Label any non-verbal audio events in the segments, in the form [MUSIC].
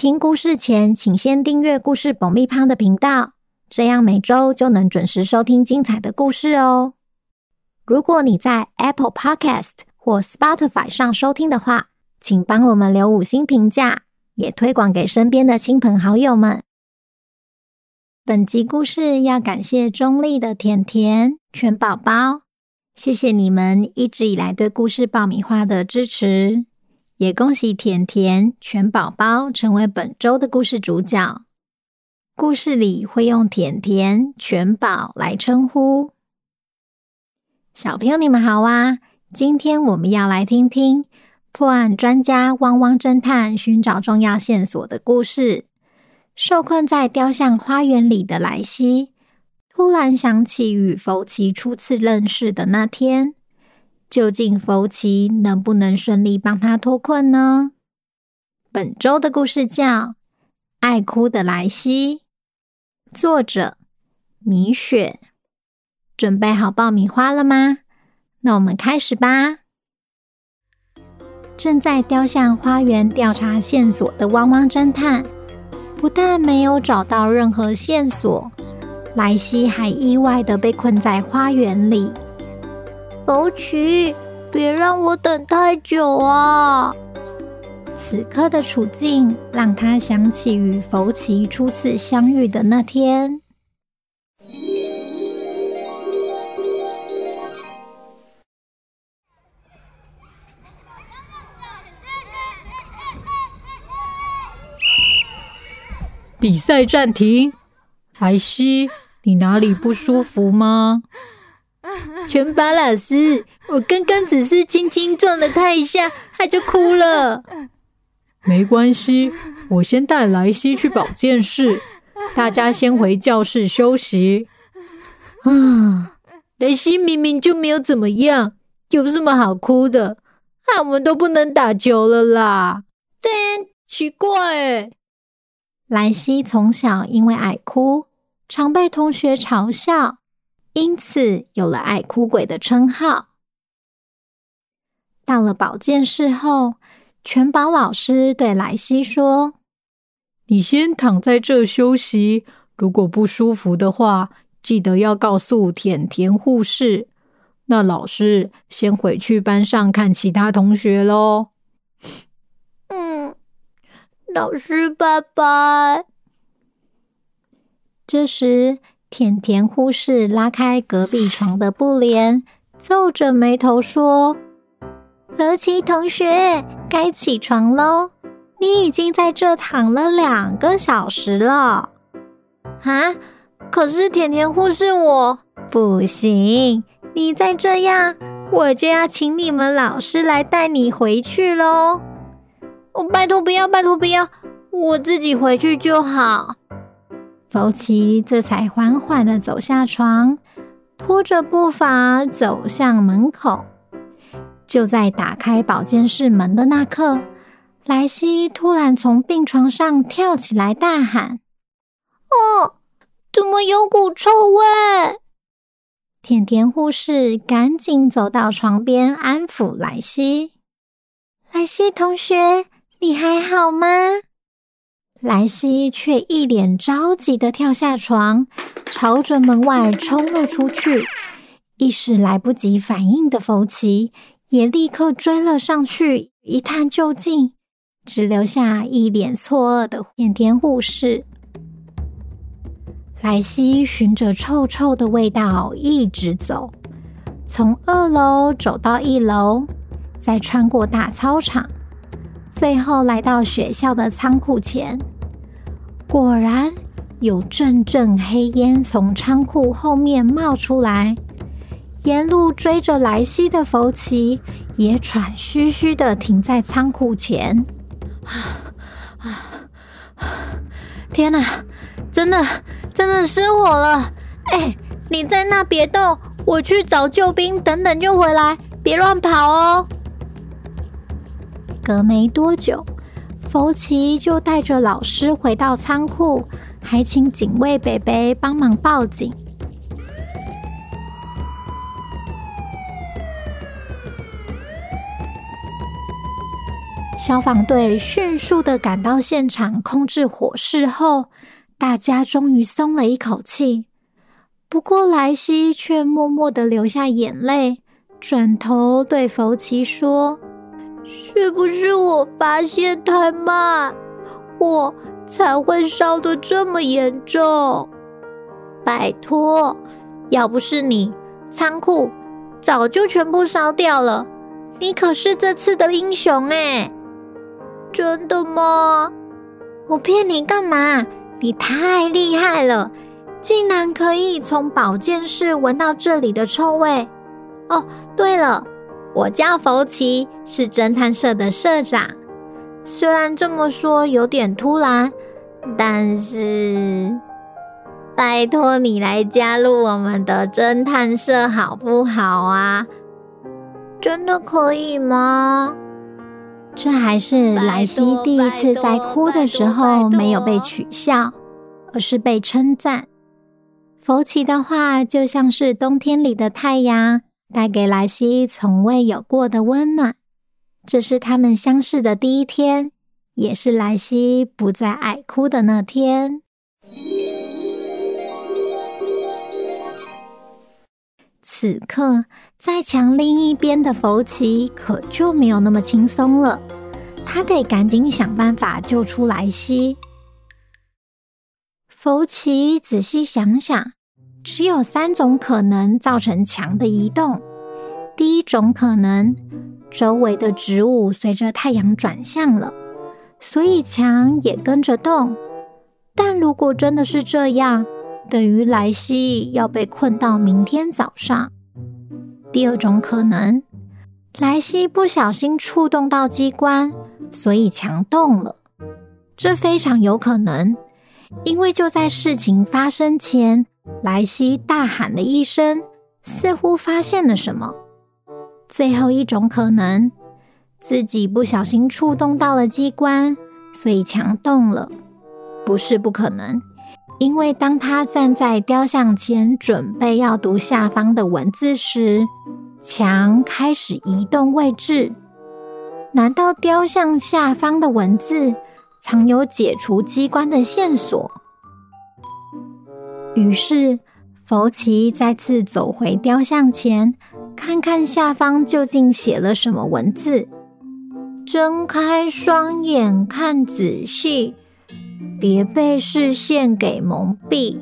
听故事前，请先订阅“故事爆米花”的频道，这样每周就能准时收听精彩的故事哦。如果你在 Apple Podcast 或 Spotify 上收听的话，请帮我们留五星评价，也推广给身边的亲朋好友们。本集故事要感谢中立的甜甜全宝宝，谢谢你们一直以来对故事爆米花的支持。也恭喜甜甜全宝宝成为本周的故事主角。故事里会用甜甜全宝来称呼。小朋友，你们好啊！今天我们要来听听破案专家汪汪侦探寻找重要线索的故事。受困在雕像花园里的莱西，突然想起与福奇初次认识的那天。究竟福奇能不能顺利帮他脱困呢？本周的故事叫《爱哭的莱西》，作者米雪。准备好爆米花了吗？那我们开始吧。正在雕像花园调查线索的汪汪侦探，不但没有找到任何线索，莱西还意外的被困在花园里。福奇，别让我等太久啊！此刻的处境让他想起与福奇初次相遇的那天。比赛暂停，莱西，你哪里不舒服吗？全宝老师，我刚刚只是轻轻撞了他一下，他就哭了。[LAUGHS] 没关系，我先带莱西去保健室，大家先回教室休息。啊，莱西明明就没有怎么样，有什么好哭的？那我们都不能打球了啦。对，奇怪诶，莱西从小因为爱哭，常被同学嘲笑。因此有了“爱哭鬼”的称号。到了保健室后，全宝老师对莱西说：“你先躺在这休息，如果不舒服的话，记得要告诉甜甜护士。那老师先回去班上看其他同学喽。”嗯，老师拜拜。这时。甜甜护士拉开隔壁床的布帘，皱着眉头说：“福奇同学，该起床喽！你已经在这躺了两个小时了。”啊！可是甜甜护士我不行，你再这样，我就要请你们老师来带你回去喽！我拜托不要，拜托不要，我自己回去就好。福奇这才缓缓地走下床，拖着步伐走向门口。就在打开保健室门的那刻，莱西突然从病床上跳起来，大喊：“哦，怎么有股臭味？”甜甜护士赶紧走到床边安抚莱西：“莱西同学，你还好吗？”莱西却一脸着急的跳下床，朝着门外冲了出去。一时来不及反应的福奇也立刻追了上去，一探究竟，只留下一脸错愕的甜甜护士。莱西循着臭臭的味道一直走，从二楼走到一楼，再穿过大操场。最后来到学校的仓库前，果然有阵阵黑烟从仓库后面冒出来。沿路追着莱西的福奇也喘吁吁地停在仓库前。啊啊！天哪，真的真的失火了！哎，你在那别动，我去找救兵，等等就回来，别乱跑哦。隔没多久，福奇就带着老师回到仓库，还请警卫北北帮忙报警。消防队迅速的赶到现场，控制火势后，大家终于松了一口气。不过莱西却默默的流下眼泪，转头对福奇说：“是不是我发现太慢，火才会烧得这么严重？拜托，要不是你，仓库早就全部烧掉了。你可是这次的英雄哎！”真的吗？我骗你干嘛？你太厉害了，竟然可以从保健室闻到这里的臭味。哦，对了，我叫福奇，是侦探社的社长。虽然这么说有点突然，但是 [LAUGHS] 拜托你来加入我们的侦探社好不好啊？真的可以吗？这还是莱西第一次在哭的时候没有被取笑，而是被称赞。福奇的话就像是冬天里的太阳，带给莱西从未有过的温暖。这是他们相识的第一天，也是莱西不再爱哭的那天。此刻，在墙另一边的福奇可就没有那么轻松了，他得赶紧想办法救出莱西。福奇仔细想想，只有三种可能造成墙的移动。第一种可能，周围的植物随着太阳转向了，所以墙也跟着动。但如果真的是这样，等于莱西要被困到明天早上。第二种可能，莱西不小心触动到机关，所以墙动了。这非常有可能，因为就在事情发生前，莱西大喊了一声，似乎发现了什么。最后一种可能，自己不小心触动到了机关，所以墙动了。不是不可能。因为当他站在雕像前，准备要读下方的文字时，墙开始移动位置。难道雕像下方的文字藏有解除机关的线索？于是，佛奇再次走回雕像前，看看下方究竟写了什么文字。睁开双眼，看仔细。别被视线给蒙蔽。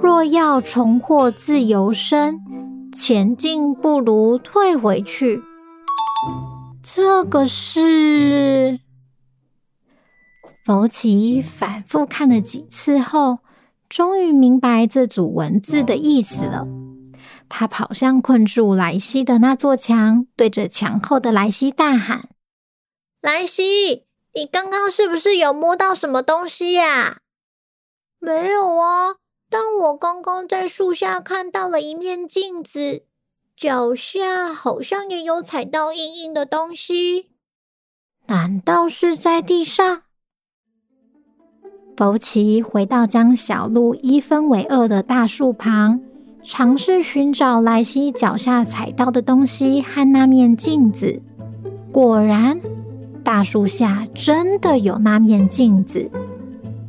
若要重获自由身，前进不如退回去。这个是佛奇反复看了几次后，终于明白这组文字的意思了。他跑向困住莱西的那座墙，对着墙后的莱西大喊：“莱西！”你刚刚是不是有摸到什么东西呀？没有啊，但我刚刚在树下看到了一面镜子，脚下好像也有踩到硬硬的东西。难道是在地上？福奇回到将小路一分为二的大树旁，尝试寻找莱西脚下踩到的东西和那面镜子。果然。大树下真的有那面镜子，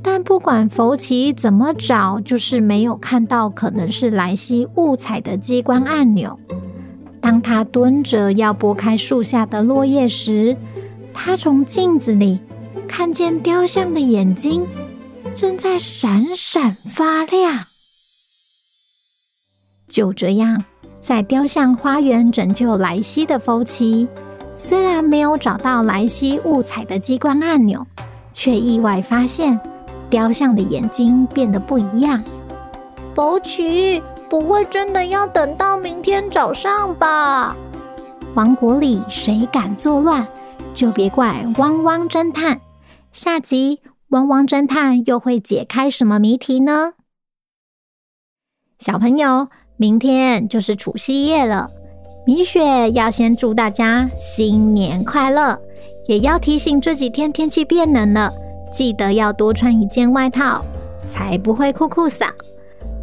但不管福奇怎么找，就是没有看到可能是莱西误踩的机关按钮。当他蹲着要拨开树下的落叶时，他从镜子里看见雕像的眼睛正在闪闪发亮。就这样，在雕像花园拯救莱西的夫妻。虽然没有找到莱西误踩的机关按钮，却意外发现雕像的眼睛变得不一样。福奇，不会真的要等到明天早上吧？王国里谁敢作乱，就别怪汪汪侦探。下集汪汪侦探又会解开什么谜题呢？小朋友，明天就是除夕夜了，米雪要先祝大家新年快乐，也要提醒这几天天气变冷了，记得要多穿一件外套，才不会酷酷扫。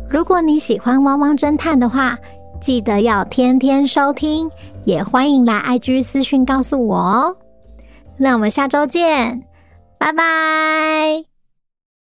如果你喜欢汪汪侦探的话，记得要天天收听，也欢迎来 IG 私讯告诉我哦。那我们下周见，拜拜。